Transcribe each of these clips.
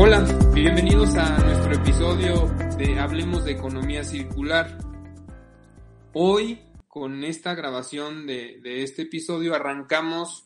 Hola, bienvenidos a nuestro episodio de Hablemos de Economía Circular. Hoy, con esta grabación de, este episodio, arrancamos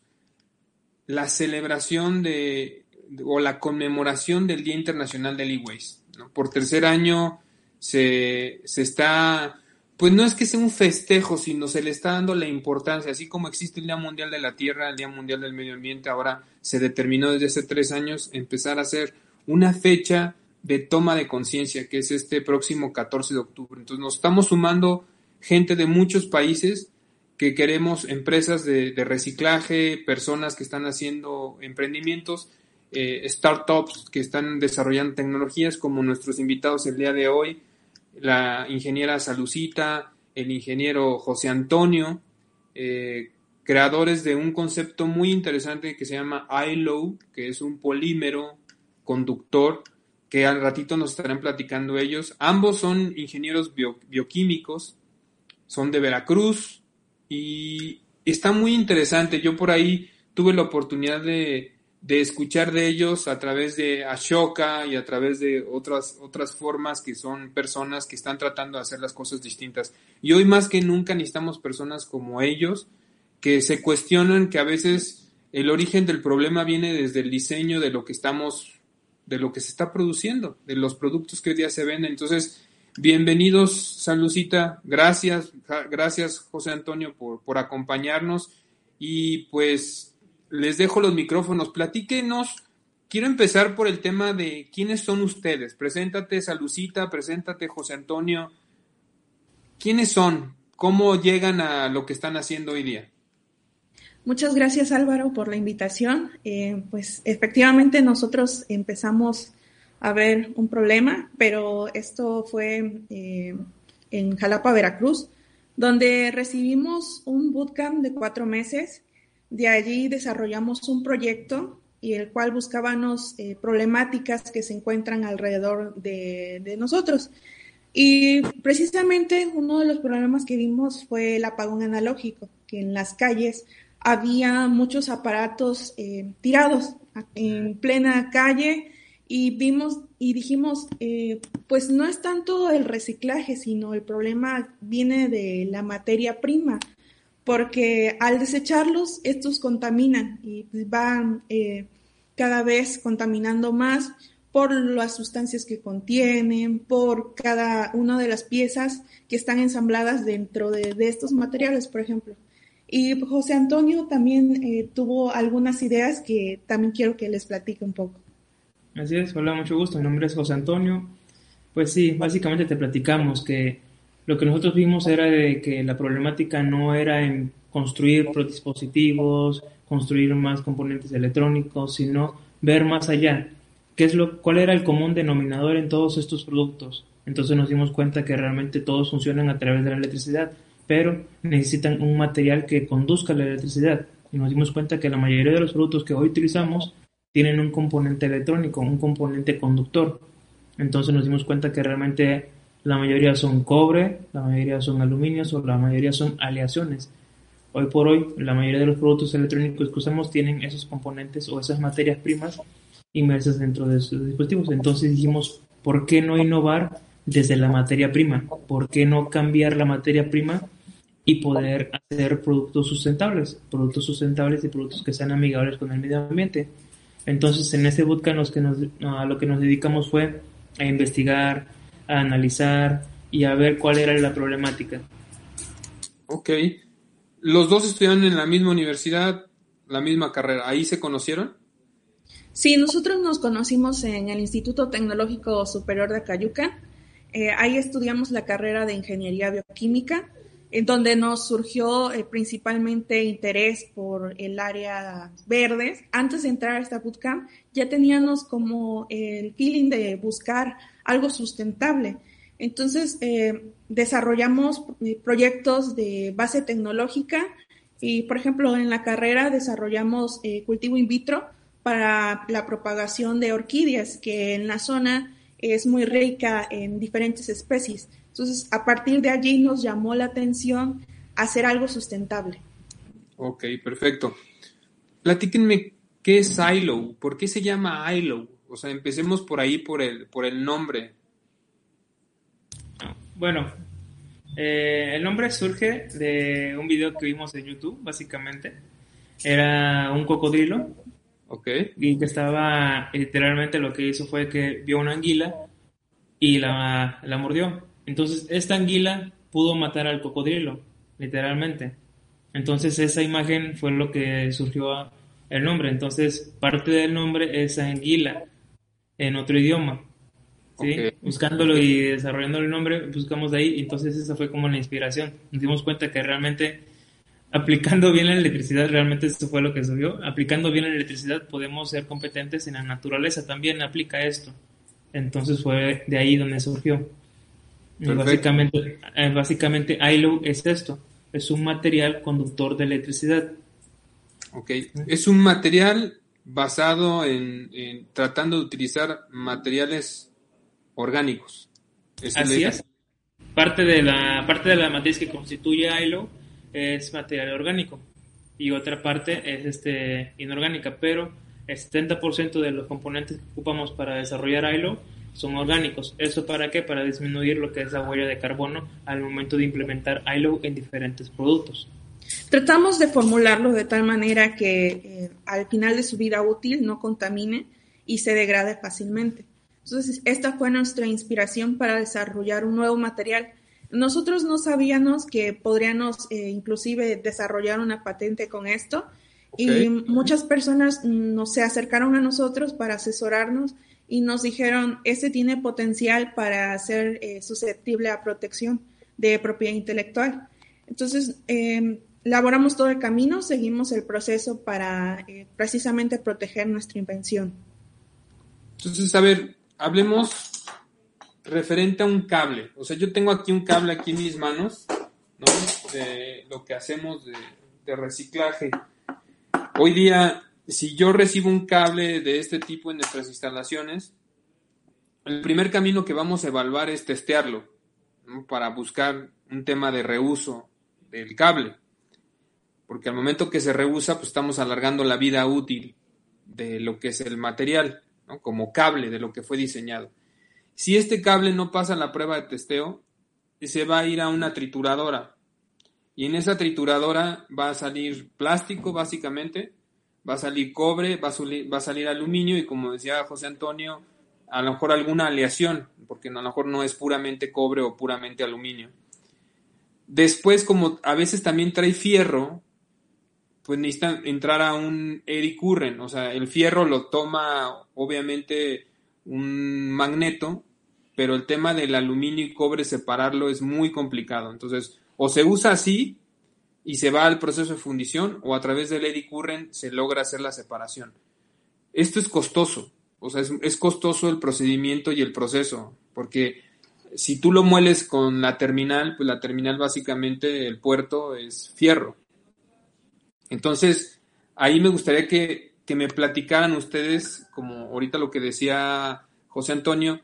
la celebración de, o la conmemoración del Día Internacional del E-Waste. Por tercer año se, se está pues no es que sea un festejo, sino se le está dando la importancia, así como existe el Día Mundial de la Tierra, el Día Mundial del Medio Ambiente, ahora se determinó desde hace tres años empezar a hacer una fecha de toma de conciencia, que es este próximo 14 de octubre. Entonces nos estamos sumando gente de muchos países que queremos empresas de, reciclaje, personas que están haciendo emprendimientos, eh, startups que están desarrollando tecnologías como nuestros invitados el día de hoy, la ingeniera Salucita, el ingeniero José Antonio, eh, creadores de un concepto muy interesante que se llama ILO, que es un polímero conductor que al ratito nos estarán platicando ellos. Ambos son ingenieros bioquímicos, son de Veracruz y está muy interesante. Yo por ahí tuve la oportunidad de, de escuchar de ellos a través de Ashoka y a través de otras, otras formas que son personas que están tratando de hacer las cosas distintas. Y hoy más que nunca necesitamos personas como ellos que se cuestionan que a veces el origen del problema viene desde el diseño de lo que estamos, de lo que se está produciendo, de los productos que hoy día se venden. Entonces, bienvenidos, Salucita, gracias, gracias José Antonio por, por acompañarnos y pues les dejo los micrófonos. Platíquenos. Quiero empezar por el tema de quiénes son ustedes. Preséntate, Salucita, preséntate, José Antonio. ¿Quiénes son? ¿Cómo llegan a lo que están haciendo hoy día? Muchas gracias Álvaro por la invitación. Eh, pues efectivamente nosotros empezamos a ver un problema, pero esto fue eh, en Jalapa, Veracruz, donde recibimos un bootcamp de cuatro meses de allí desarrollamos un proyecto y el cual buscábamos eh, problemáticas que se encuentran alrededor de, nosotros. Y precisamente uno de los problemas que vimos fue el apagón analógico, que en las calles había muchos aparatos eh, tirados en plena calle y vimos y dijimos, eh, pues no es tanto el reciclaje, sino el problema viene de la materia prima porque al desecharlos, estos contaminan y van eh, cada vez contaminando más por las sustancias que contienen, por cada una de las piezas que están ensambladas dentro de, estos materiales, por ejemplo. Y José Antonio también eh, tuvo algunas ideas que también quiero que les platique un poco. Así es, hola, mucho gusto. Mi nombre es José Antonio. Pues sí, básicamente te platicamos que lo que nosotros vimos era de que la problemática no era en construir dispositivos, construir más componentes electrónicos, sino ver más allá. ¿Qué es lo, ¿Cuál era el común denominador en todos estos productos? Entonces nos dimos cuenta que realmente todos funcionan a través de la electricidad, pero necesitan un material que conduzca la electricidad. Y nos dimos cuenta que la mayoría de los productos que hoy utilizamos tienen un componente electrónico, un componente conductor. Entonces nos dimos cuenta que realmente la mayoría son cobre, la mayoría son aluminio o la mayoría son aleaciones. Hoy por hoy, la mayoría de los productos electrónicos que usamos tienen esos componentes o esas materias primas inmersas dentro de sus dispositivos. Entonces dijimos, ¿por qué no innovar desde la materia prima? ¿Por qué no cambiar la materia prima y poder hacer productos sustentables? Productos sustentables y productos que sean amigables con el medio ambiente. Entonces, en este bootcamp a lo que nos dedicamos fue a investigar, a analizar y a ver cuál era la problemática. Ok. Los dos estudiaron en la misma universidad, la misma carrera. ¿Ahí se conocieron? Sí, nosotros nos conocimos en el Instituto Tecnológico Superior de Cayuca. Eh, ahí estudiamos la carrera de Ingeniería Bioquímica, en donde nos surgió eh, principalmente interés por el área verde. Antes de entrar a esta bootcamp, ya teníamos como el feeling de buscar algo sustentable. Entonces, eh, desarrollamos eh, proyectos de base tecnológica y, por ejemplo, en la carrera desarrollamos cultivo in vitro para la propagación de orquídeas, que en la zona es muy rica en diferentes especies. Entonces, a partir de allí nos llamó la atención hacer algo sustentable. Ok, perfecto. Platíquenme qué es ILO, por qué se llama ILO. O sea, empecemos por ahí, por el, por el nombre. Bueno, eh, el nombre surge de un video que vimos en YouTube, básicamente. Era un cocodrilo. Ok. Y que estaba, literalmente lo que hizo fue que vio una anguila y la, la mordió. Entonces, esta anguila pudo matar al cocodrilo, literalmente. Entonces, esa imagen fue lo que surgió el nombre. Entonces, parte del nombre es anguila en otro idioma. ¿sí? Buscándolo y desarrollando el nombre, buscamos de ahí. Entonces, esa fue como la inspiración. Nos dimos cuenta que realmente, aplicando bien la electricidad, realmente eso fue lo que surgió. Aplicando bien la electricidad, podemos ser competentes en la naturaleza. También aplica esto. Entonces, fue de ahí donde surgió. Básicamente, eh, básicamente, ILO es esto es un material conductor de electricidad. Ok, es un material basado en, tratando de utilizar materiales orgánicos. Así es. Parte de la parte de la matriz que constituye ILO es material orgánico y otra parte es este inorgánica, pero el 70% de los componentes que ocupamos para desarrollar ILO son orgánicos. ¿Eso para qué? Para disminuir lo que es la huella de carbono al momento de implementar ILO en diferentes productos. Tratamos de formularlo de tal manera que eh, al final de su vida útil no contamine y se degrade fácilmente. Entonces, esta fue nuestra inspiración para desarrollar un nuevo material. Nosotros no sabíamos que podríamos eh, inclusive desarrollar una patente con esto y muchas personas nos se acercaron a nosotros para asesorarnos y nos dijeron, ese tiene potencial para ser eh, susceptible a protección de propiedad intelectual. Entonces, eh, elaboramos todo el camino, seguimos el proceso para eh, precisamente proteger nuestra invención. Entonces, a ver, hablemos referente a un cable. O sea, yo tengo aquí un cable aquí en mis manos, ¿no? De lo que hacemos de, de reciclaje. Hoy día si yo recibo un cable de este tipo en nuestras instalaciones, el primer camino que vamos a evaluar es testearlo para buscar un tema de reuso del cable. Porque al momento que se reusa, pues estamos alargando la vida útil de lo que es el material, como cable de lo que fue diseñado. Si este cable no pasa la prueba de testeo, se va a ir a una trituradora. Y en esa trituradora va a salir plástico, básicamente, va a salir cobre, va a, salir, aluminio y como decía José Antonio, a lo mejor alguna aleación, porque a lo mejor no es puramente cobre o puramente aluminio. Después, como a veces también trae fierro, pues necesita entrar a un eddy current, o sea, el fierro lo toma obviamente un magneto, pero el tema del aluminio y cobre separarlo es muy complicado. Entonces, o se usa así, y se va al proceso de fundición o a través del eddy current se logra hacer la separación. Esto es costoso, o sea, es, costoso el procedimiento y el proceso, porque si tú lo mueles con la terminal, pues la terminal básicamente el puerto es fierro. Entonces, ahí me gustaría que, que me platicaran ustedes, como ahorita lo que decía José Antonio,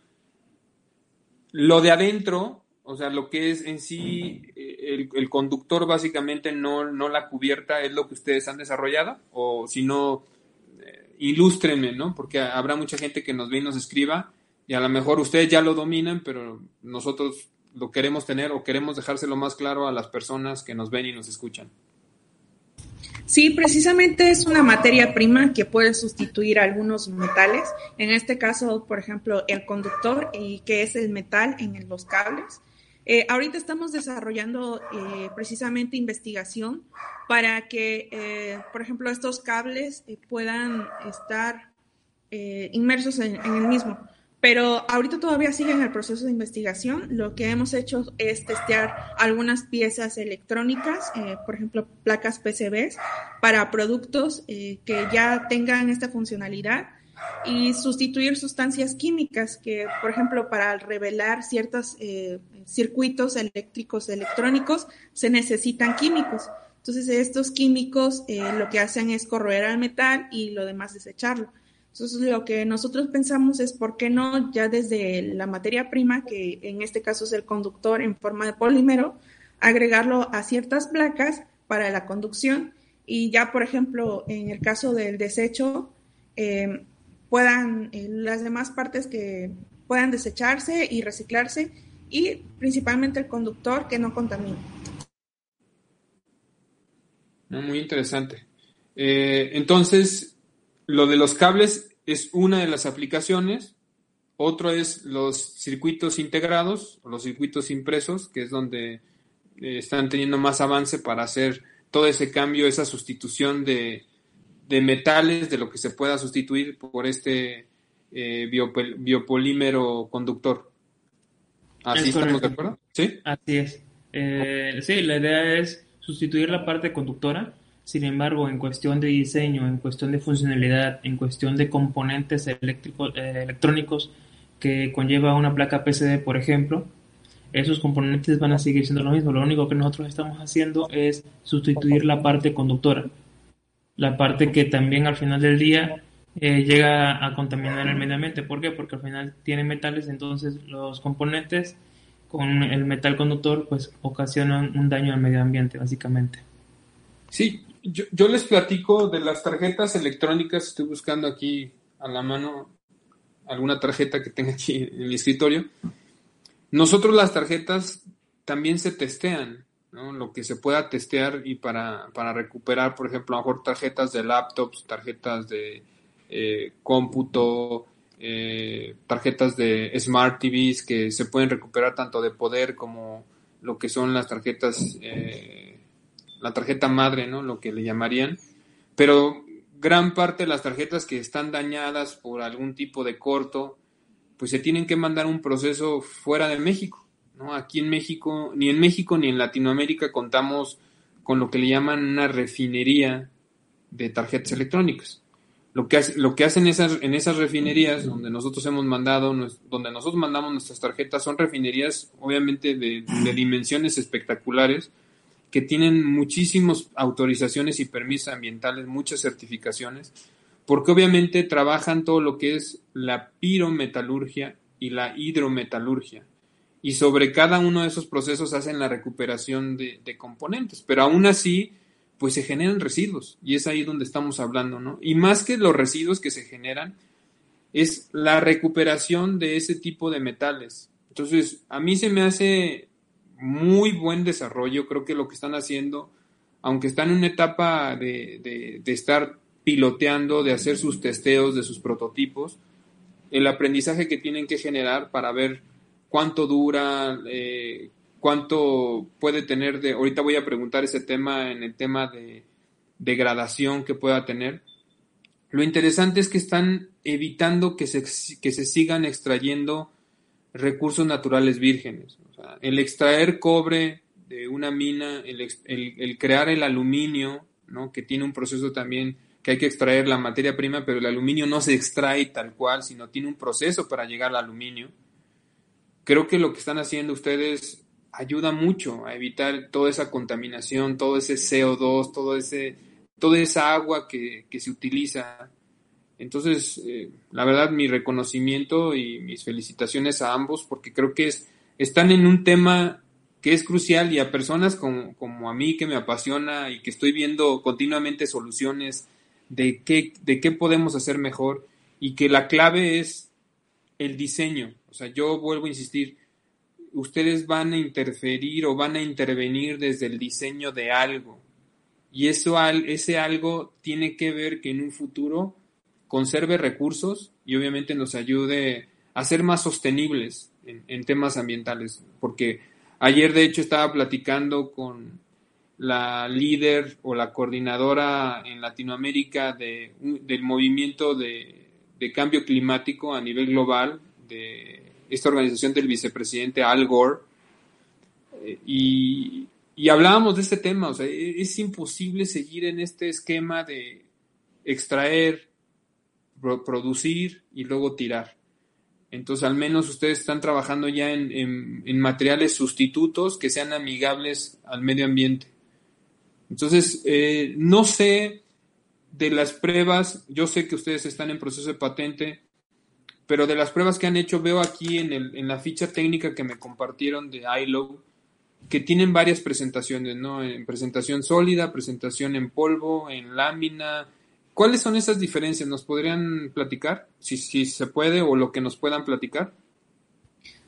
lo de adentro, o sea, lo que es en sí el, conductor básicamente no, no, la cubierta es lo que ustedes han desarrollado o si no, eh, ilústrenme, ¿no? Porque habrá mucha gente que nos ve y nos escriba y a lo mejor ustedes ya lo dominan, pero nosotros lo queremos tener o queremos dejárselo más claro a las personas que nos ven y nos escuchan. Sí, precisamente es una materia prima que puede sustituir algunos metales. En este caso, por ejemplo, el conductor, y que es el metal en los cables. Eh, ahorita estamos desarrollando eh, precisamente investigación para que, eh, por ejemplo, estos cables puedan estar inmersos en, el mismo. Pero ahorita todavía sigue en el proceso de investigación. Lo que hemos hecho es testear algunas piezas electrónicas, por ejemplo, placas PCBs, para productos que ya tengan esta funcionalidad y sustituir sustancias químicas que, por ejemplo, para revelar ciertos eh, circuitos eléctricos electrónicos se necesitan químicos. Entonces, estos químicos eh, lo que hacen es corroer al metal y lo demás desecharlo. Entonces, lo que nosotros pensamos es, ¿por qué no ya desde la materia prima, que en este caso es el conductor en forma de polímero, agregarlo a ciertas placas para la conducción? Y ya, por ejemplo, en el caso del desecho, eh, puedan, eh, las demás partes que puedan desecharse y reciclarse y principalmente el conductor que no contamine. Muy interesante. Eh, entonces, lo de los cables es una de las aplicaciones. Otro es los circuitos integrados, los circuitos impresos, que es donde eh, están teniendo más avance para hacer todo ese cambio, esa sustitución de, de metales, de lo que se pueda sustituir por este eh, biopolímero conductor. ¿Así estamos de acuerdo? Sí. Así es. Eh, sí, la idea es sustituir la parte conductora. Sin embargo, en cuestión de diseño, en cuestión de funcionalidad, en cuestión de componentes eléctricos, eh, electrónicos que conlleva una placa PCD, por ejemplo, esos componentes van a seguir siendo lo mismo. Lo único que nosotros estamos haciendo es sustituir la parte conductora. La parte que también al final del día eh, llega a contaminar el medio ambiente. ¿Por qué? Porque al final tiene metales, entonces los componentes con el metal conductor pues ocasionan un daño al medio ambiente, básicamente. Sí, yo, les platico de las tarjetas electrónicas, estoy buscando aquí a la mano alguna tarjeta que tenga aquí en mi escritorio. Nosotros las tarjetas también se testean, ¿no? lo que se pueda testear y para, para recuperar, por ejemplo, a lo mejor tarjetas de laptops, tarjetas de eh, cómputo, eh, tarjetas de Smart TVs que se pueden recuperar tanto de poder como lo que son las tarjetas, eh, la tarjeta madre, ¿no? Lo que le llamarían. Pero gran parte de las tarjetas que están dañadas por algún tipo de corto, pues se tienen que mandar un proceso fuera de México, ¿no? Aquí en México, ni en México ni en Latinoamérica contamos con lo que le llaman una refinería de tarjetas electrónicas. Lo que, lo que hacen esas, en esas refinerías donde nosotros hemos mandado, donde nosotros mandamos nuestras tarjetas, son refinerías obviamente de, dimensiones espectaculares que tienen muchísimas autorizaciones y permisos ambientales, muchas certificaciones, porque obviamente trabajan todo lo que es la pirometalurgia y la hidrometalurgia. Y sobre cada uno de esos procesos hacen la recuperación de, de componentes. Pero aún así, pues se generan residuos y es ahí donde estamos hablando, ¿no? Y más que los residuos que se generan, es la recuperación de ese tipo de metales. Entonces, a mí se me hace muy buen desarrollo, creo que lo que están haciendo, aunque están en una etapa de, de, estar piloteando, de hacer sus testeos de sus prototipos, el aprendizaje que tienen que generar para ver cuánto dura, eh, cuánto puede tener de, ahorita voy a preguntar ese tema en el tema de degradación que pueda tener. Lo interesante es que están evitando que se, que se sigan extrayendo recursos naturales vírgenes. el extraer cobre de una mina, el, el, crear el aluminio, ¿no? que tiene un proceso también que hay que extraer la materia prima, pero el aluminio no se extrae tal cual, sino tiene un proceso para llegar al aluminio. Creo que lo que están haciendo ustedes ayuda mucho a evitar toda esa contaminación, todo ese CO2, todo ese, toda esa agua que, se utiliza. Entonces, eh, la verdad, mi reconocimiento y mis felicitaciones a ambos, porque creo que es, están en un tema que es crucial y a personas como, como a mí que me apasiona y que estoy viendo continuamente soluciones de qué, de qué podemos hacer mejor y que la clave es el diseño. O sea, yo vuelvo a insistir, ustedes van a interferir o van a intervenir desde el diseño de algo. Y eso, ese algo tiene que ver que en un futuro conserve recursos y obviamente nos ayude a ser más sostenibles en, temas ambientales. Porque ayer de hecho estaba platicando con la líder o la coordinadora en Latinoamérica de, del movimiento de, de cambio climático a nivel global de esta organización del vicepresidente Al Gore, eh, y, hablábamos de este tema, o sea, e, es imposible seguir en este esquema de extraer, producir y luego tirar. Entonces, al menos ustedes están trabajando ya en, materiales sustitutos que sean amigables al medio ambiente. Entonces, eh, no sé de las pruebas, yo sé que ustedes están en proceso de patente, pero de las pruebas que han hecho veo aquí en, el, en la ficha técnica que me compartieron de ILO que tienen varias presentaciones, ¿no? En presentación sólida, presentación en polvo, en lámina, ¿Cuáles son esas diferencias? ¿Nos podrían platicar? Si, se puede o lo que nos puedan platicar.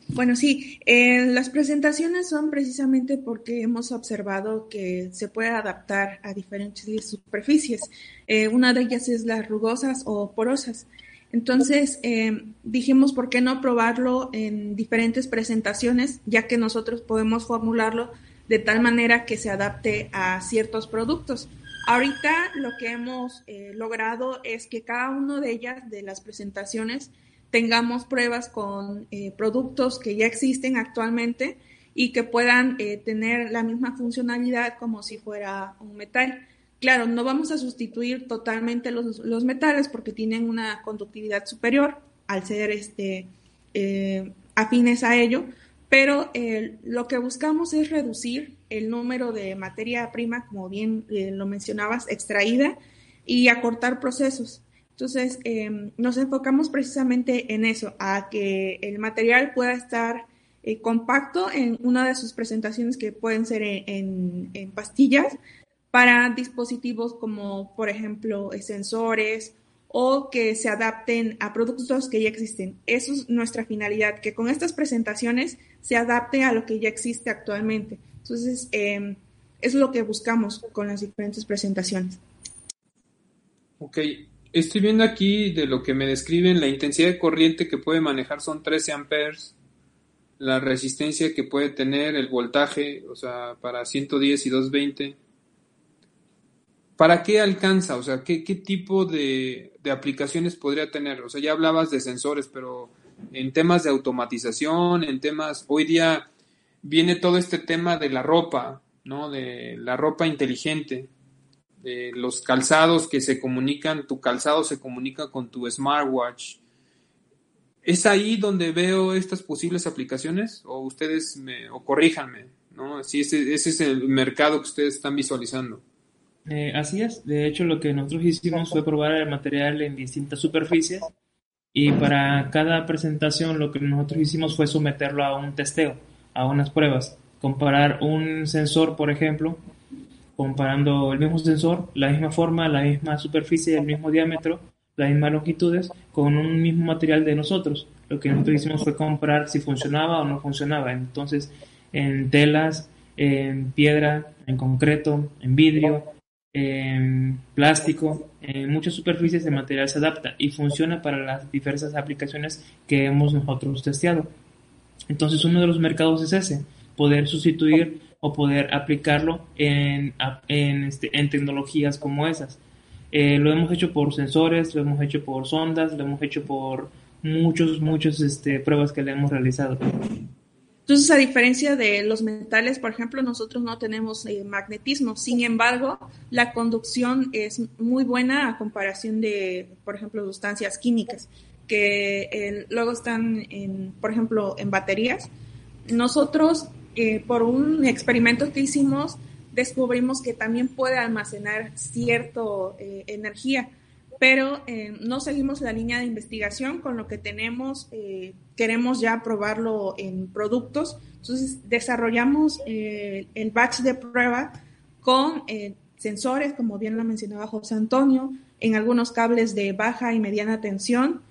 Bueno, sí, eh, las presentaciones son precisamente porque hemos observado que se puede adaptar a diferentes superficies. Eh, una de ellas es las rugosas o porosas. Entonces, eh, dijimos, ¿por qué no probarlo en diferentes presentaciones, ya que nosotros podemos formularlo de tal manera que se adapte a ciertos productos? Ahorita lo que hemos eh, logrado es que cada una de ellas, de las presentaciones, tengamos pruebas con eh, productos que ya existen actualmente y que puedan eh, tener la misma funcionalidad como si fuera un metal. Claro, no vamos a sustituir totalmente los, los metales porque tienen una conductividad superior al ser este, afines a ello, pero lo que buscamos es reducir el número de materia prima, como bien eh, lo mencionabas, extraída y acortar procesos. Entonces, em, nos enfocamos precisamente en eso, a que el material pueda estar eh, compacto en una de sus presentaciones que pueden ser en, pastillas para dispositivos como, por ejemplo, sensores o que se adapten a productos que ya existen. Eso es nuestra finalidad, que con estas presentaciones se adapte a lo que ya existe actualmente. Entonces, eh, es lo que buscamos con las diferentes presentaciones. Ok, estoy viendo aquí de lo que me describen, la intensidad de corriente que puede manejar son 13 amperes, la resistencia que puede tener, el voltaje, o sea, para 110 y 220. ¿Para qué alcanza? O sea, ¿qué, qué tipo de, de aplicaciones podría tener? O sea, ya hablabas de sensores, pero en temas de automatización, en temas, hoy día viene todo este tema de la ropa, ¿no? De la ropa inteligente, de los calzados que se comunican, tu calzado se comunica con tu smartwatch. ¿Es ahí donde veo estas posibles aplicaciones? O ustedes me, o corríjanme, ¿no? Si ese, ese es el mercado que ustedes están visualizando. Eh, así es, de hecho lo que nosotros hicimos fue probar el material en distintas superficies y para cada presentación lo que nosotros hicimos fue someterlo a un testeo a unas pruebas. Comparar un sensor, por ejemplo, comparando el mismo sensor, la misma forma, la misma superficie, el mismo diámetro, las mismas longitudes, con un mismo material de nosotros. Lo que nosotros hicimos fue comparar si funcionaba o no funcionaba. Entonces, en telas, en piedra, en concreto, en vidrio, plástico, en muchas superficies el material se adapta y funciona para las diversas aplicaciones que hemos nosotros testeado. Entonces uno de los mercados es ese, poder sustituir o poder aplicarlo en, este, tecnologías como esas. Eh, lo hemos hecho por sensores, lo hemos hecho por sondas, lo hemos hecho por muchos, muchos este, pruebas que le hemos realizado. Entonces, a diferencia de los metales, por ejemplo, nosotros no tenemos eh, magnetismo. Sin embargo, la conducción es muy buena a comparación de, por ejemplo, sustancias químicas que luego están, en, por ejemplo, en baterías. Nosotros, eh, por un experimento que hicimos, descubrimos que también puede almacenar cierta eh, energía, pero eh, no seguimos la línea de investigación con lo que tenemos, queremos ya probarlo en productos, entonces desarrollamos el batch de prueba con sensores, como bien lo mencionaba José Antonio, en algunos cables de baja y mediana tensión,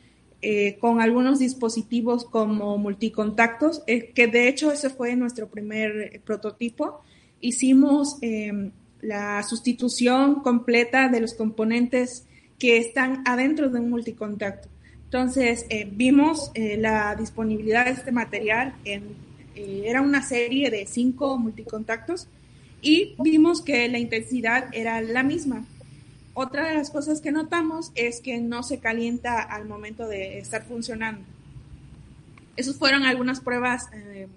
eh, con algunos dispositivos como multicontactos, eh, que de hecho ese fue nuestro primer eh, prototipo. Hicimos la sustitución completa de los componentes que están adentro de un multicontacto. Entonces, vimos la disponibilidad de este material, en, era una serie de cinco multicontactos, y vimos que la intensidad era la misma. Otra de las cosas que notamos es que no se calienta al momento de estar funcionando. Esas fueron algunas pruebas, eh,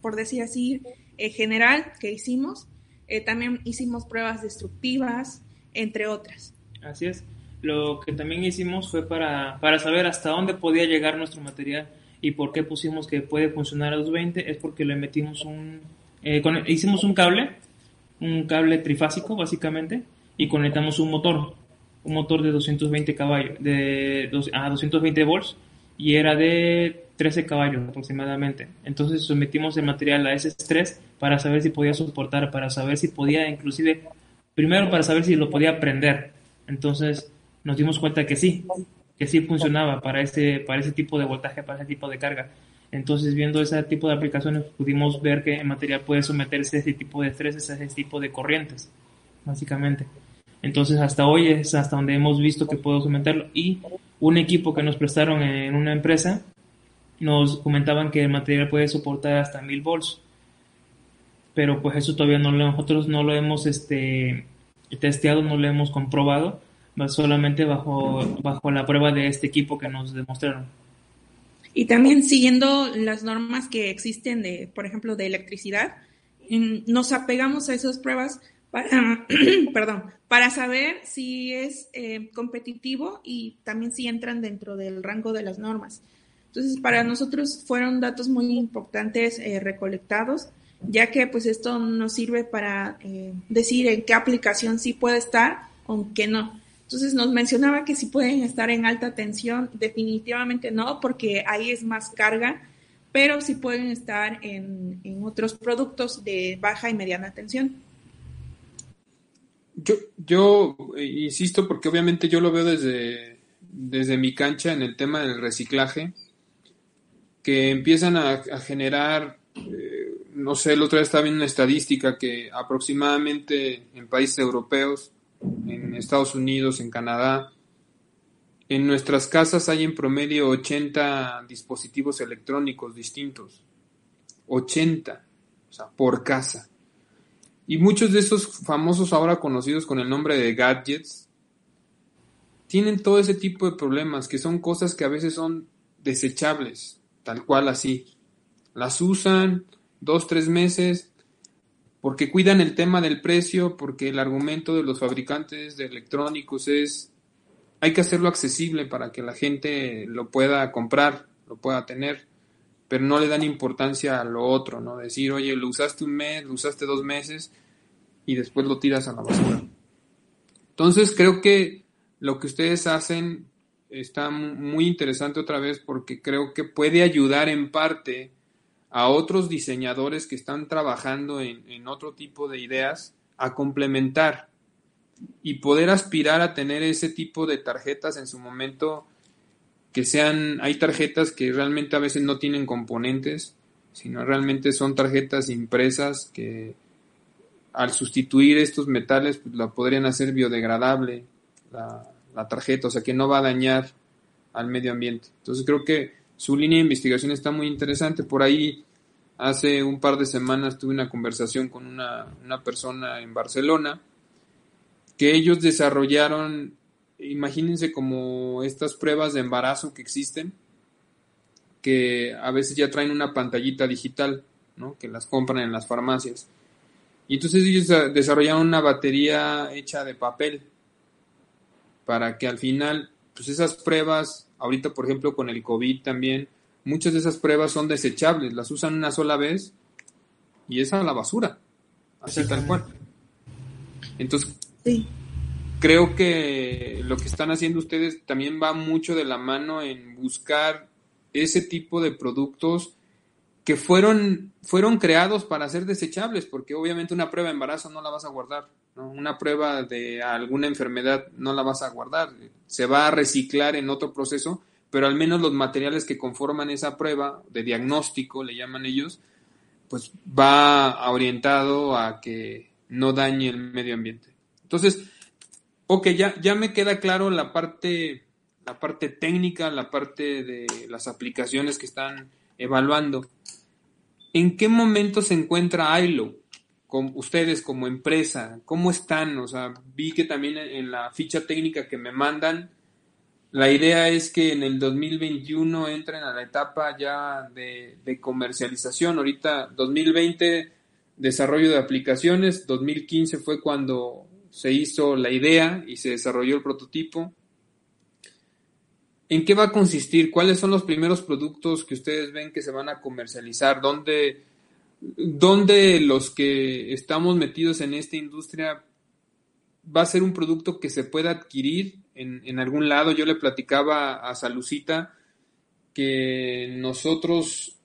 por decir así, en general que hicimos. Eh, también hicimos pruebas destructivas, entre otras. Así es. Lo que también hicimos fue para, para saber hasta dónde podía llegar nuestro material y por qué pusimos que puede funcionar a 220 es porque le metimos un... Eh, hicimos un cable, un cable trifásico básicamente, y conectamos un motor, un motor de 220 caballos, de a 220 volts y era de 13 caballos aproximadamente. Entonces sometimos el material a ese estrés para saber si podía soportar, para saber si podía inclusive, primero para saber si lo podía prender. Entonces nos dimos cuenta que sí, que sí funcionaba para ese, para ese tipo de voltaje, para ese tipo de carga. Entonces, viendo ese tipo de aplicaciones, pudimos ver que el material puede someterse a ese tipo de estreses, a ese tipo de corrientes, básicamente. Entonces, hasta hoy es hasta donde hemos visto que puedo someterlo. Y un equipo que nos prestaron en una empresa nos comentaban que el material puede soportar hasta 1000 volts. Pero pues eso todavía no lo, nosotros no lo hemos este, testeado, no lo hemos comprobado, solamente bajo, bajo la prueba de este equipo que nos demostraron. Y también siguiendo las normas que existen de, por ejemplo, de electricidad, nos apegamos a esas pruebas para, perdón, para saber si es eh, competitivo y también si entran dentro del rango de las normas. Entonces, para nosotros fueron datos muy importantes eh, recolectados, ya que pues esto nos sirve para eh, decir en qué aplicación sí puede estar o en qué no. Entonces nos mencionaba que si pueden estar en alta tensión, definitivamente no, porque ahí es más carga, pero sí pueden estar en, otros productos de baja y mediana tensión. Yo, yo eh, insisto porque obviamente yo lo veo desde, desde mi cancha en el tema del reciclaje, que empiezan a, generar, eh, no sé, el otro día estaba viendo una estadística que aproximadamente en países europeos en Estados Unidos, en Canadá. En nuestras casas hay en promedio 80 dispositivos electrónicos distintos. 80, o sea, por casa. Y muchos de estos famosos ahora conocidos con el nombre de gadgets tienen todo ese tipo de problemas, que son cosas que a veces son desechables, tal cual así. Las usan dos, tres meses porque cuidan el tema del precio, porque el argumento de los fabricantes de electrónicos es hay que hacerlo accesible para que la gente lo pueda comprar, lo pueda tener, pero no le dan importancia a lo otro, ¿no? Decir, oye, lo usaste un mes, lo usaste dos meses y después lo tiras a la basura. Entonces creo que lo que ustedes hacen está muy interesante otra vez porque creo que puede ayudar en parte a otros diseñadores que están trabajando en, otro tipo de ideas a complementar y poder aspirar a tener ese tipo de tarjetas en su momento que sean, hay tarjetas que realmente a veces no tienen componentes, sino realmente son tarjetas impresas que al sustituir estos metales pues, la podrían hacer biodegradable la, la tarjeta, o sea que no va a dañar al medio ambiente. Entonces creo que su línea de investigación está muy interesante. Por ahí, hace un par de semanas tuve una conversación con una, persona en Barcelona que ellos desarrollaron, imagínense como estas pruebas de embarazo que existen, que a veces ya traen una pantallita digital, ¿no? que las compran en las farmacias. Y entonces ellos desarrollaron una batería hecha de papel para que al final, pues esas pruebas ahorita por ejemplo con el COVID también, muchas de esas pruebas son desechables, las usan una sola vez y es a la basura, así tal cual. Entonces, creo que lo que están haciendo ustedes también va mucho de la mano en buscar ese tipo de productos que fueron, fueron creados para ser desechables, porque obviamente una prueba de embarazo no la vas a guardar, una prueba de alguna enfermedad no la vas a guardar, se va a reciclar en otro proceso, pero al menos los materiales que conforman esa prueba de diagnóstico, le llaman ellos, pues va orientado a que no dañe el medio ambiente. Entonces, ok, ya, ya me queda claro la parte, la parte técnica, la parte de las aplicaciones que están evaluando. ¿En qué momento se encuentra ILO? con ustedes como empresa, ¿cómo están? O sea, vi que también en la ficha técnica que me mandan, la idea es que en el 2021 entren a la etapa ya de, comercialización. Ahorita 2020 desarrollo de aplicaciones, 2015 fue cuando se hizo la idea y se desarrolló el prototipo. ¿En qué va a consistir? ¿Cuáles son los primeros productos que ustedes ven que se van a comercializar? ¿Dónde, ¿Dónde los que estamos metidos en esta industria va a ser un producto que se pueda adquirir en, algún lado? Yo le platicaba a Salucita que nosotros,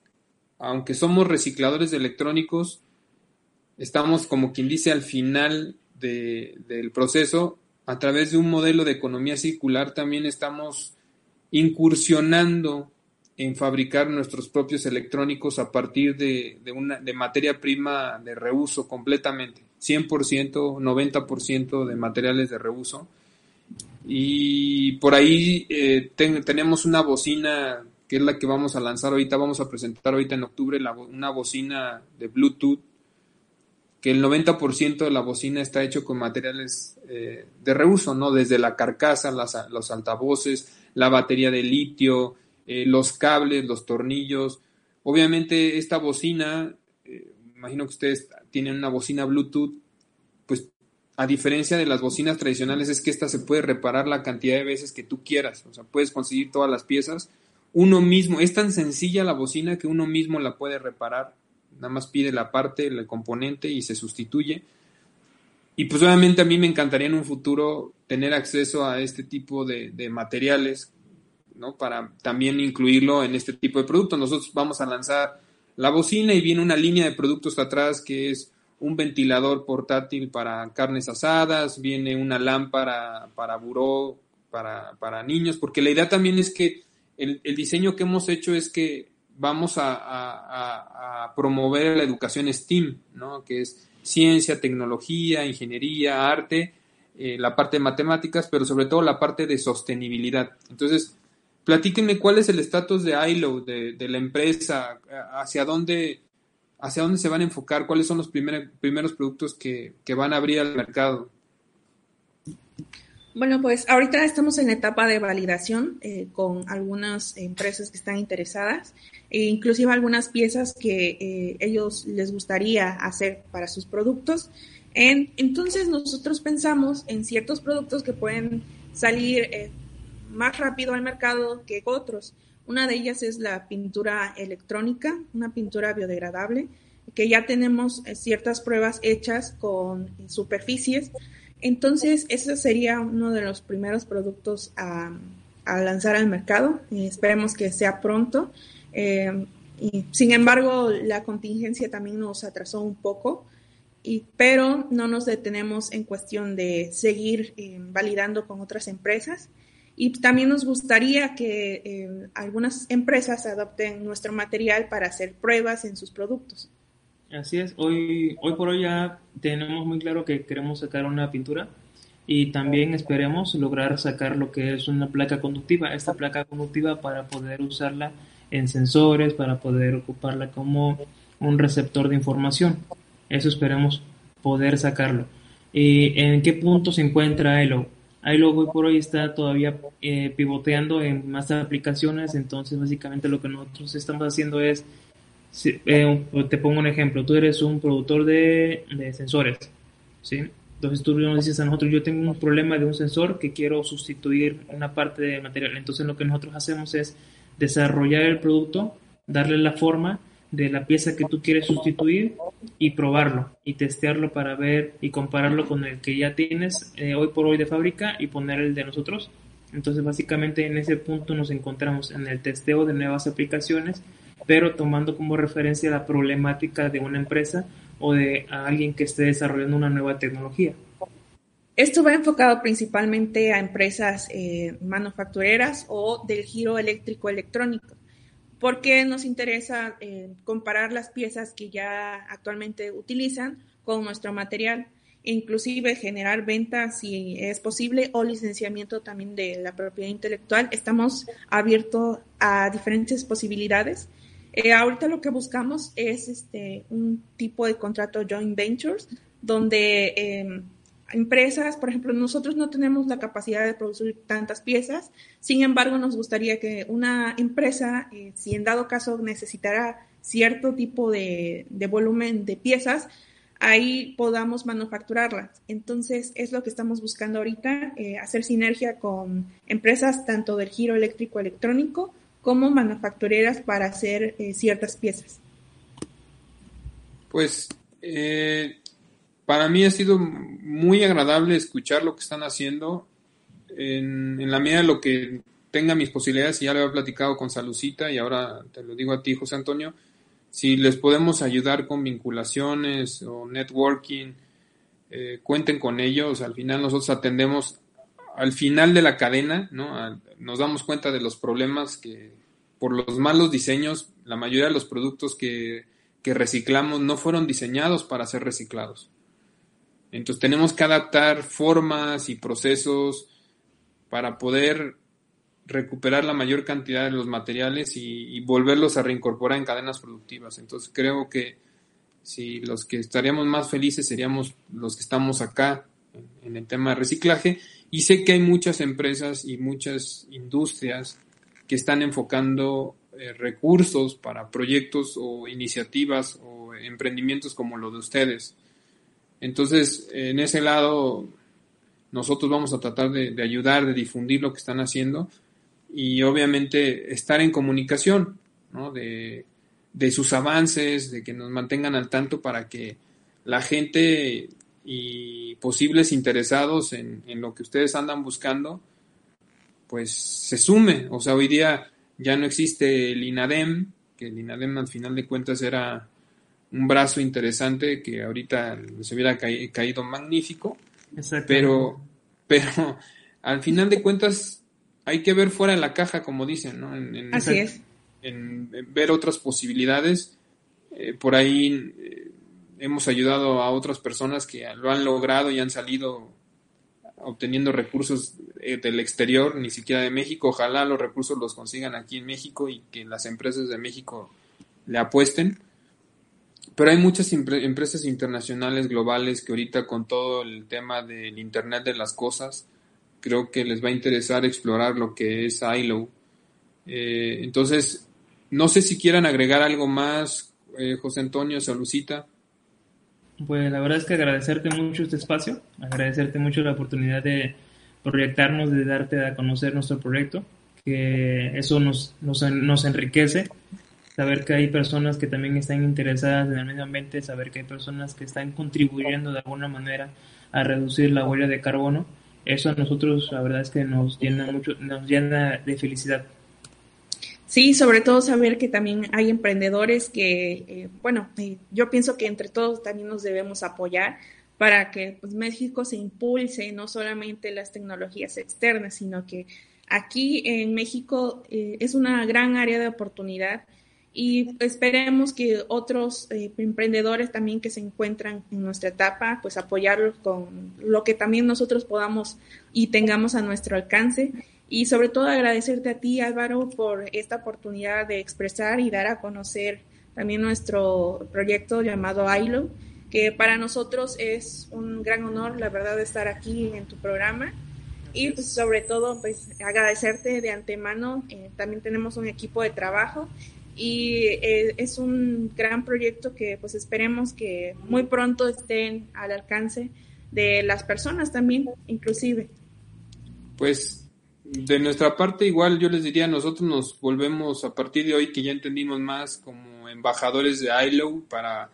aunque somos recicladores de electrónicos, estamos como quien dice al final del proceso a través de un modelo de economía circular también estamos incursionando en fabricar nuestros propios electrónicos a partir de, una, de materia prima de reuso completamente, 100%, 90% de materiales de reuso. Y por ahí eh, tenemos una bocina que es la que vamos a lanzar ahorita, vamos a presentar ahorita en octubre una bocina de Bluetooth, que el 90% de la bocina está hecho con materiales eh, de reuso, ¿no? Desde la carcasa, los altavoces, la batería de litio, eh, los cables, los tornillos. Obviamente esta bocina, eh, imagino que ustedes tienen una bocina Bluetooth, a diferencia de las bocinas tradicionales es que esta se puede reparar la cantidad de veces que tú quieras, o sea, puedes conseguir todas las piezas. Uno mismo, es tan sencilla la bocina que uno mismo la puede reparar, nada más pide la parte, el componente y se sustituye. Y pues obviamente a mí me encantaría en un futuro tener acceso a este tipo de, materiales ¿no? Para también incluirlo en este tipo de productos. Nosotros vamos a lanzar la bocina y viene una línea de productos atrás que es un ventilador portátil para carnes asadas, viene una lámpara para buró, para, para niños, porque la idea también es que el, diseño que hemos hecho es que vamos a, promover la educación STEAM, ¿no? que es ciencia, tecnología, ingeniería, arte, eh, la parte de matemáticas, pero sobre todo la parte de sostenibilidad. Entonces, Platíquenme cuál es el estatus de ILO, de, la empresa, hacia dónde, hacia dónde se van a enfocar, cuáles son los primeros productos que, van a abrir al mercado. Bueno, pues ahorita estamos en etapa de validación eh, con algunas empresas que están interesadas, e inclusive algunas piezas que eh, ellos les gustaría hacer para sus productos. entonces nosotros pensamos en ciertos productos que pueden salir eh, más rápido al mercado que otros. Una de ellas es la pintura electrónica, una pintura biodegradable, que ya tenemos eh, ciertas pruebas hechas con superficies. Entonces, ese sería uno de los primeros productos a, lanzar al mercado. esperemos que sea pronto. Eh, y, sin embargo, la contingencia también nos atrasó un poco, pero no nos detenemos en cuestión de seguir eh, validando con otras empresas. Y también nos gustaría que eh, algunas empresas adopten nuestro material para hacer pruebas en sus productos. Así es, hoy, hoy por hoy ya tenemos muy claro que queremos sacar una pintura y también esperemos lograr sacar lo que es una placa conductiva, esta placa conductiva para poder usarla en sensores, para poder ocuparla como un receptor de información. Eso esperemos poder sacarlo. ¿Y en qué punto se encuentra el Ahí luego por hoy está todavía eh, pivoteando en más aplicaciones, entonces básicamente lo que nosotros estamos haciendo es, eh, te pongo un ejemplo, tú eres un productor de, sensores, ¿sí? Entonces tú nos dices a nosotros, yo tengo un problema de un sensor que quiero sustituir una parte de material. Entonces lo que nosotros hacemos es desarrollar el producto, darle la forma de la pieza que tú quieres sustituir y probarlo y testearlo para ver y compararlo con el que ya tienes eh, hoy por hoy de fábrica y poner el de nosotros. Entonces básicamente en ese punto nos encontramos en el testeo de nuevas aplicaciones, pero tomando como referencia la problemática de una empresa o de alguien que esté desarrollando una nueva tecnología. Esto va enfocado principalmente a empresas eh, manufactureras o del giro eléctrico electrónico porque nos interesa eh, comparar las piezas que ya actualmente utilizan con nuestro material, inclusive generar ventas si es posible o licenciamiento también de la propiedad intelectual. Estamos abiertos a diferentes posibilidades. Eh, ahorita lo que buscamos es este, un tipo de contrato joint ventures donde em, empresas, por ejemplo, nosotros no tenemos la capacidad de producir tantas piezas, sin embargo, nos gustaría que una empresa, eh, si en dado caso necesitara cierto tipo de, volumen de piezas, ahí podamos manufacturarlas. Entonces, es lo que estamos buscando ahorita, eh, hacer sinergia con empresas tanto del giro eléctrico electrónico como manufactureras para hacer eh, ciertas piezas. Pues para mí ha sido muy agradable escuchar lo que están haciendo en, la medida de lo que tenga mis posibilidades, y ya lo he platicado con Salucita y ahora te lo digo a ti, José Antonio, si les podemos ayudar con vinculaciones o networking, eh, cuenten con ellos. Al final nosotros atendemos al final de la cadena, ¿no? nos damos cuenta de los problemas que por los malos diseños, la mayoría de los productos que reciclamos no fueron diseñados para ser reciclados. Entonces tenemos que adaptar formas y procesos para poder recuperar la mayor cantidad de los materiales y, volverlos a reincorporar en cadenas productivas. Entonces creo que si los que estaríamos más felices seríamos los que estamos acá en el tema de reciclaje y sé que hay muchas empresas y muchas industrias que están enfocando eh, recursos para proyectos o iniciativas o emprendimientos como lo de ustedes. Entonces, en ese lado, nosotros vamos a tratar de, ayudar, de difundir lo que están haciendo y obviamente estar en comunicación, ¿no? De, sus avances, de que nos mantengan al tanto para que la gente y posibles interesados en, en, lo que ustedes andan buscando, pues se sume. O sea, hoy día ya no existe el INADEM, que el INADEM al final de cuentas era un brazo interesante que ahorita se hubiera caído magnífico. Pero, pero al final de cuentas hay que ver fuera de la caja, como dicen, ¿no? En, Así es. En, ver otras posibilidades. Eh, por ahí eh, hemos ayudado a otras personas que lo han logrado y han salido obteniendo recursos eh, del exterior, ni siquiera de México. Ojalá los recursos los consigan aquí en México y que las empresas de México le apuesten. Pero hay muchas empresas internacionales, globales, que ahorita con todo el tema del Internet de las Cosas, creo que les va a interesar explorar lo que es ILO. Eh, entonces, no sé si quieran agregar algo más, eh, José Antonio, Salucita. Pues la verdad es que agradecerte mucho este espacio, agradecerte mucho la oportunidad de proyectarnos, de darte a conocer nuestro proyecto, que eso nos, nos, nos enriquece saber que hay personas que también están interesadas en el medio ambiente, saber que hay personas que están contribuyendo de alguna manera a reducir la huella de carbono, eso a nosotros la verdad es que nos llena mucho, nos llena de felicidad. Sí, sobre todo saber que también hay emprendedores que, eh, bueno, eh, yo pienso que entre todos también nos debemos apoyar para que pues, México se impulse no solamente las tecnologías externas, sino que aquí en México eh, es una gran área de oportunidad y esperemos que otros eh, emprendedores también que se encuentran en nuestra etapa, pues apoyarlos con lo que también nosotros podamos y tengamos a nuestro alcance. Y sobre todo agradecerte a ti, Álvaro, por esta oportunidad de expresar y dar a conocer también nuestro proyecto llamado ILO, que para nosotros es un gran honor, la verdad, de estar aquí en tu programa. Y pues, sobre todo, pues agradecerte de antemano. Eh, también tenemos un equipo de trabajo y eh, es un gran proyecto que pues esperemos que muy pronto estén al alcance de las personas también, inclusive. Pues de nuestra parte igual yo les diría, nosotros nos volvemos a partir de hoy que ya entendimos más como embajadores de ILO para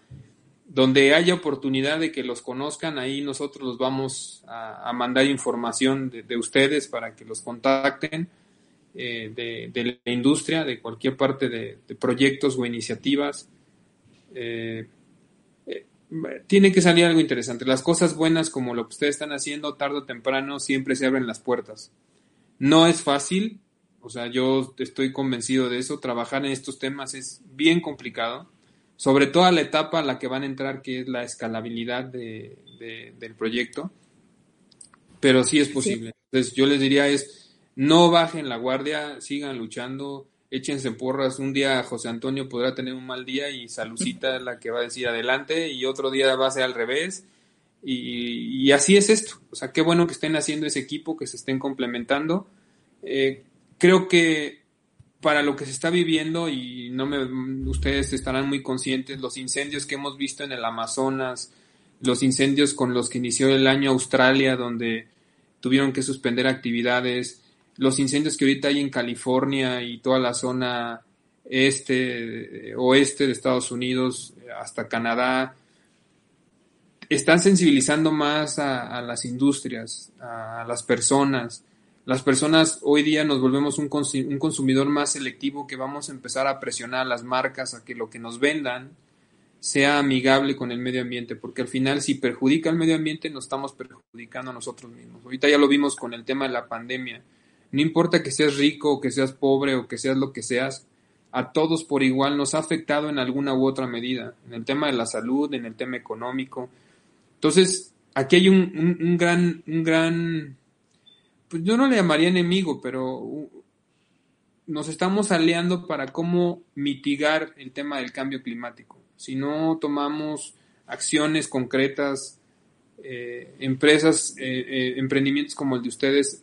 donde haya oportunidad de que los conozcan, ahí nosotros los vamos a, mandar información de ustedes para que los contacten eh, de, la industria, de cualquier parte de, proyectos o iniciativas. Eh, eh, tiene que salir algo interesante. Las cosas buenas como lo que ustedes están haciendo, tarde o temprano, siempre se abren las puertas. No es fácil, o sea, yo estoy convencido de eso. Trabajar en estos temas es bien complicado, sobre todo a la etapa a la que van a entrar, que es la escalabilidad del proyecto. Pero sí es posible. Entonces, yo les diría es no bajen la guardia, sigan luchando, échense porras. Un día José Antonio podrá tener un mal día y Salucita es la que va a decir adelante y otro día va a ser al revés. Y, así es esto. O sea, qué bueno que estén haciendo ese equipo, que se estén complementando. Eh, creo que para lo que se está viviendo y no me, ustedes estarán muy conscientes los incendios que hemos visto en el Amazonas, los incendios con los que inició el año Australia donde tuvieron que suspender actividades, los incendios que ahorita hay en California y toda la zona este, oeste de Estados Unidos, hasta Canadá, están sensibilizando más a, las industrias, a, las personas. Las personas hoy día nos volvemos un, consumidor más selectivo que vamos a empezar a presionar a las marcas a que lo que nos vendan sea amigable con el medio ambiente, porque al final si perjudica al medio ambiente nos estamos perjudicando a nosotros mismos. Ahorita ya lo vimos con el tema de la pandemia. No importa que seas rico o que seas pobre o que seas lo que seas, a todos por igual nos ha afectado en alguna u otra medida, en el tema de la salud, en el tema económico. Entonces, aquí hay un, un, gran, un gran, pues yo no le llamaría enemigo, pero nos estamos aliando para cómo mitigar el tema del cambio climático. Si no tomamos acciones concretas, eh, empresas, eh, eh, emprendimientos como el de ustedes,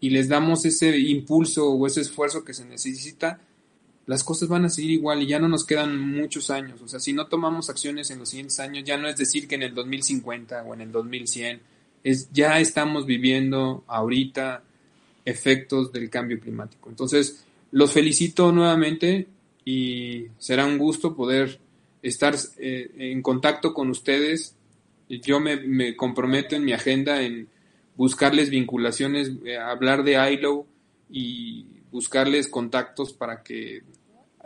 y les damos ese impulso o ese esfuerzo que se necesita, las cosas van a seguir igual y ya no nos quedan muchos años. O sea, si no tomamos acciones en los siguientes años, ya no es decir que en el 2050 o en el 2100, es ya estamos viviendo ahorita efectos del cambio climático. Entonces, los felicito nuevamente y será un gusto poder estar eh, en contacto con ustedes. Yo me, comprometo en mi agenda en buscarles vinculaciones, eh, hablar de ILO y buscarles contactos para que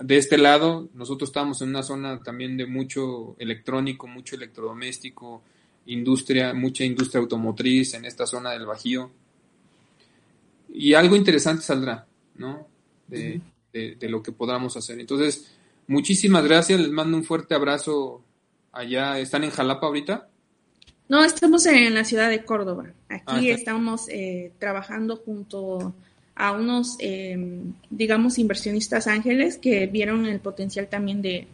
de este lado, nosotros estamos en una zona también de mucho electrónico, mucho electrodoméstico, industria, mucha industria automotriz en esta zona del Bajío. Y algo interesante saldrá, ¿no? De, lo que podamos hacer. Entonces, muchísimas gracias, les mando un fuerte abrazo allá. ¿Están en Jalapa ahorita? No, estamos en la ciudad de Córdoba. Aquí ah, estamos eh, trabajando junto a unos, em, digamos, inversionistas ángeles que vieron el potencial también de,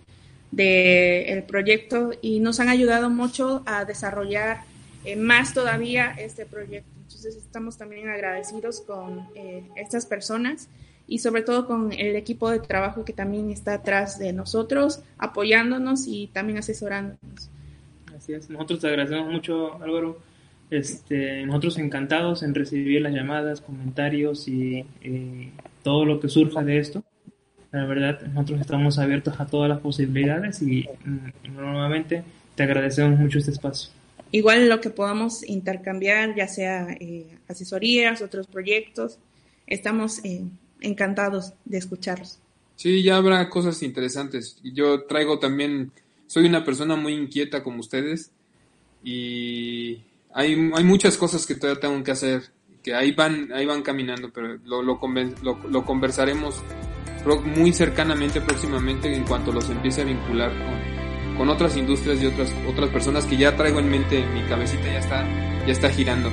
el proyecto y nos han ayudado mucho a desarrollar eh, más todavía este proyecto. Entonces estamos también agradecidos con eh, estas personas y sobre todo con el equipo de trabajo que también está atrás de nosotros, apoyándonos y también asesorándonos. Así es, nosotros te agradecemos mucho, Álvaro este, nosotros encantados en recibir las llamadas, comentarios y eh, todo lo que surja de esto. La verdad, nosotros estamos abiertos a todas las posibilidades y mm, nuevamente te agradecemos mucho este espacio. Igual lo que podamos intercambiar, ya sea eh, asesorías, otros proyectos, estamos eh, encantados de escucharlos. Sí, ya habrá cosas interesantes. Yo traigo también, soy una persona muy inquieta como ustedes y hay, hay muchas cosas que todavía tengo que hacer, que ahí van, ahí van caminando, pero lo, lo, lo, conversaremos muy cercanamente próximamente en cuanto los empiece a vincular con, con, otras industrias y otras, otras personas que ya traigo en mente, mi cabecita ya está, ya está girando.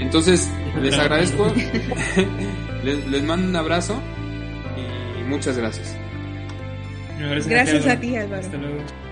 Entonces, les agradezco, les, les mando un abrazo y muchas gracias. Gracias, a ti, Álvaro. Hasta luego.